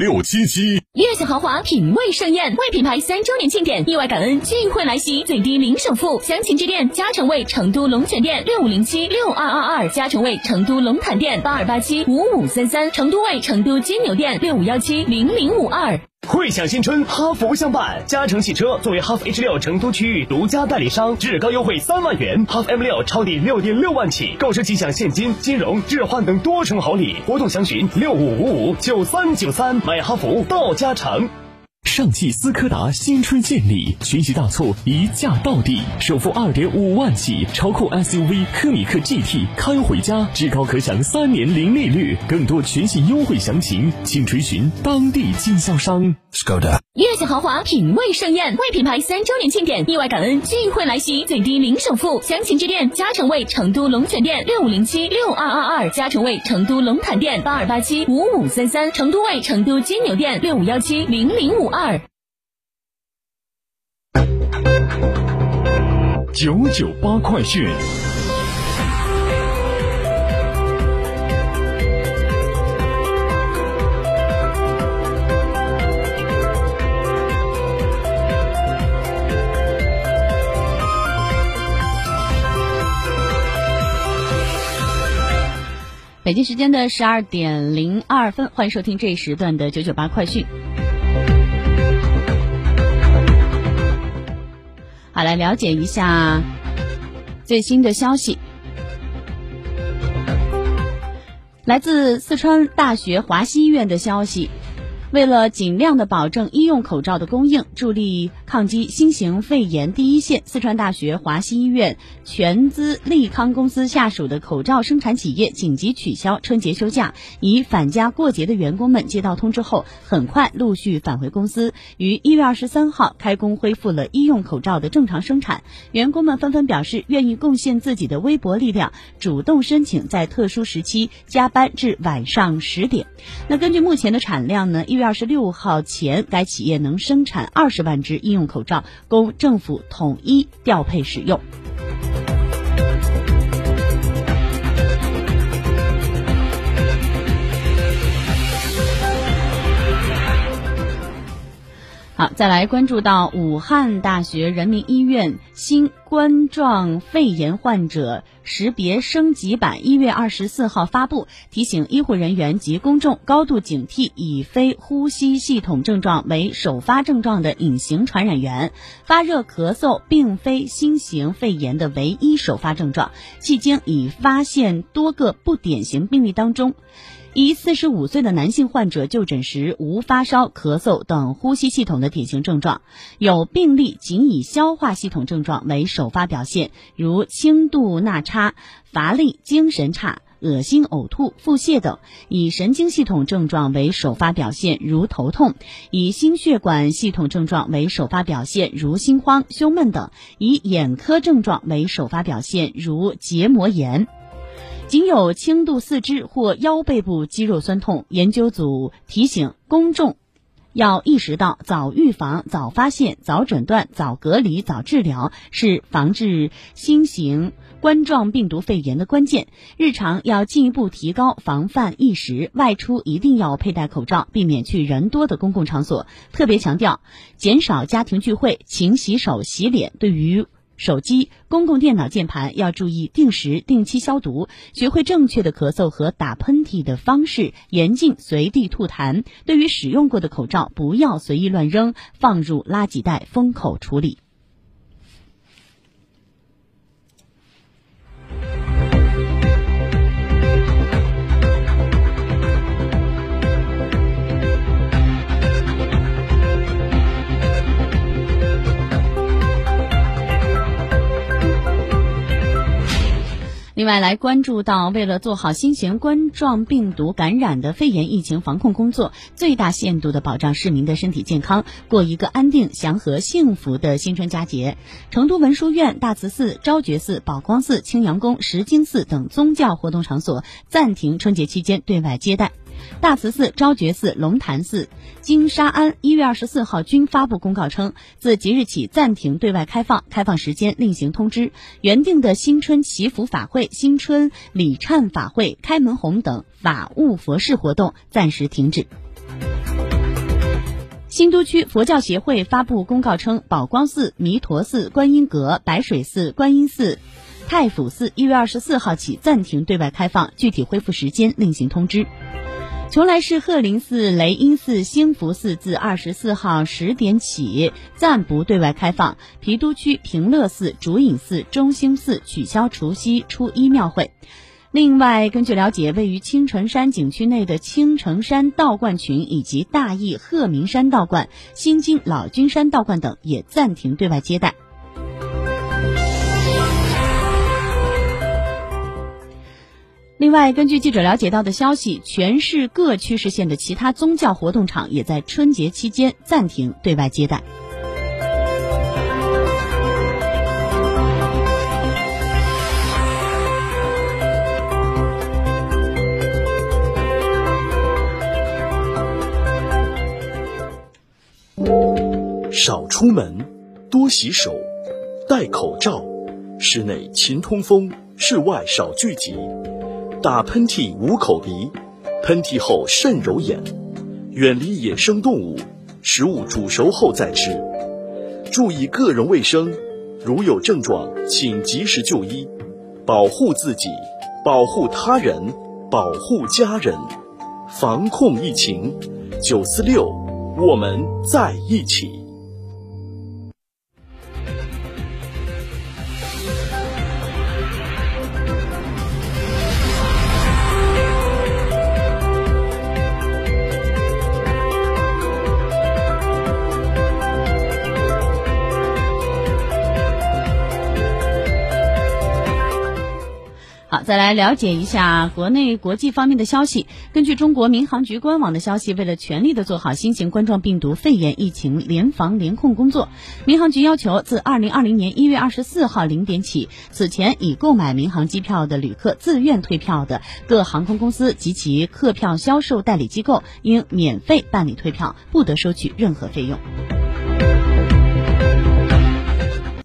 六七七。悦享豪华，品味盛宴，为品牌三周年庆典，意外感恩聚会来袭，最低零首付。详情致电嘉诚味成都龙泉店六五零七六二二二，嘉诚味成都龙潭店八二八七五五三三，成都味成都金牛店六五幺七零零五二。汇享新春，哈弗相伴。嘉诚汽车作为哈弗 H 六成都区域独家代理商，至高优惠三万元，哈弗 M 六超低六点六万起，购车即享现金、金融、置换等多重好礼。活动详询六五五五九三九三，买哈弗到嘉诚。上汽斯柯达新春献礼，全系大促一价到底，首付二点五万起，超酷 SUV 科米克 GT 开回家，至高可享三年零利率。更多全系优惠详情，请垂询当地经销商。Skoda。悦享豪华，品味盛宴，为品牌三周年庆典，意外感恩聚会来袭，最低零首付。详情致电嘉诚卫成都龙泉店六五零七六二二二，嘉诚卫成都龙潭店八二八七五五三三，成都卫成都金牛店六五幺七零零五二。九九八快讯。北京时间的十二点零二分，欢迎收听这一时段的九九八快讯。好，来了解一下最新的消息。来自四川大学华西医院的消息。为了尽量的保证医用口罩的供应，助力抗击新型肺炎第一线，四川大学华西医院全资利康公司下属的口罩生产企业紧急取消春节休假，已返家过节的员工们接到通知后，很快陆续返回公司，于一月二十三号开工恢复了医用口罩的正常生产。员工们纷纷表示愿意贡献自己的微薄力量，主动申请在特殊时期加班至晚上十点。那根据目前的产量呢，一月二十六号前，该企业能生产二十万只医用口罩，供政府统一调配使用。好，再来关注到武汉大学人民医院新冠状肺炎患者识别升级版，一月二十四号发布，提醒医护人员及公众高度警惕以非呼吸系统症状为首发症状的隐形传染源。发热、咳嗽并非新型肺炎的唯一首发症状，迄今已发现多个不典型病例当中。一四十五岁的男性患者就诊时无发烧、咳嗽等呼吸系统的典型症状，有病例仅以消化系统症状为首发表现，如轻度纳差、乏力、精神差、恶心、呕吐、腹泻等；以神经系统症状为首发表现，如头痛；以心血管系统症状为首发表现，如心慌、胸闷等；以眼科症状为首发表现，如结膜炎。仅有轻度四肢或腰背部肌肉酸痛，研究组提醒公众要意识到早预防、早发现、早诊断、早隔离、早治疗是防治新型冠状病毒肺炎的关键。日常要进一步提高防范意识，外出一定要佩戴口罩，避免去人多的公共场所。特别强调，减少家庭聚会，勤洗手、洗脸。对于手机、公共电脑键盘要注意定时、定期消毒，学会正确的咳嗽和打喷嚏的方式，严禁随地吐痰。对于使用过的口罩，不要随意乱扔，放入垃圾袋封口处理。另外，来关注到，为了做好新型冠状病毒感染的肺炎疫情防控工作，最大限度的保障市民的身体健康，过一个安定、祥和、幸福的新春佳节，成都文殊院、大慈寺、昭觉寺、宝光寺、青羊宫、石经寺等宗教活动场所暂停春节期间对外接待。大慈寺、昭觉寺、龙潭寺、金沙庵一月二十四号均发布公告称，自即日起暂停对外开放，开放时间另行通知。原定的新春祈福法会、新春礼忏法会、开门红等法务佛事活动暂时停止。新都区佛教协会发布公告称，宝光寺、弥陀寺、观音阁、白水寺、观音寺、太府寺一月二十四号起暂停对外开放，具体恢复时间另行通知。邛崃市鹤林寺、雷音寺、兴福寺自二十四号十点起暂不对外开放。郫都区平乐寺、竹影寺、中兴寺取消除夕、初一庙会。另外，根据了解，位于青城山景区内的青城山道观群以及大邑鹤鸣山道观、新津老君山道观等也暂停对外接待。另外，根据记者了解到的消息，全市各区市县的其他宗教活动场也在春节期间暂停对外接待。少出门，多洗手，戴口罩，室内勤通风，室外少聚集。打喷嚏捂口鼻，喷嚏后慎揉眼，远离野生动物，食物煮熟后再吃，注意个人卫生，如有症状请及时就医，保护自己，保护他人，保护家人，防控疫情，九四六，我们在一起。好再来了解一下国内国际方面的消息。根据中国民航局官网的消息，为了全力的做好新型冠状病毒肺炎疫情联防联控工作，民航局要求自二零二零年一月二十四号零点起，此前已购买民航机票的旅客自愿退票的各航空公司及其客票销售代理机构应免费办理退票，不得收取任何费用。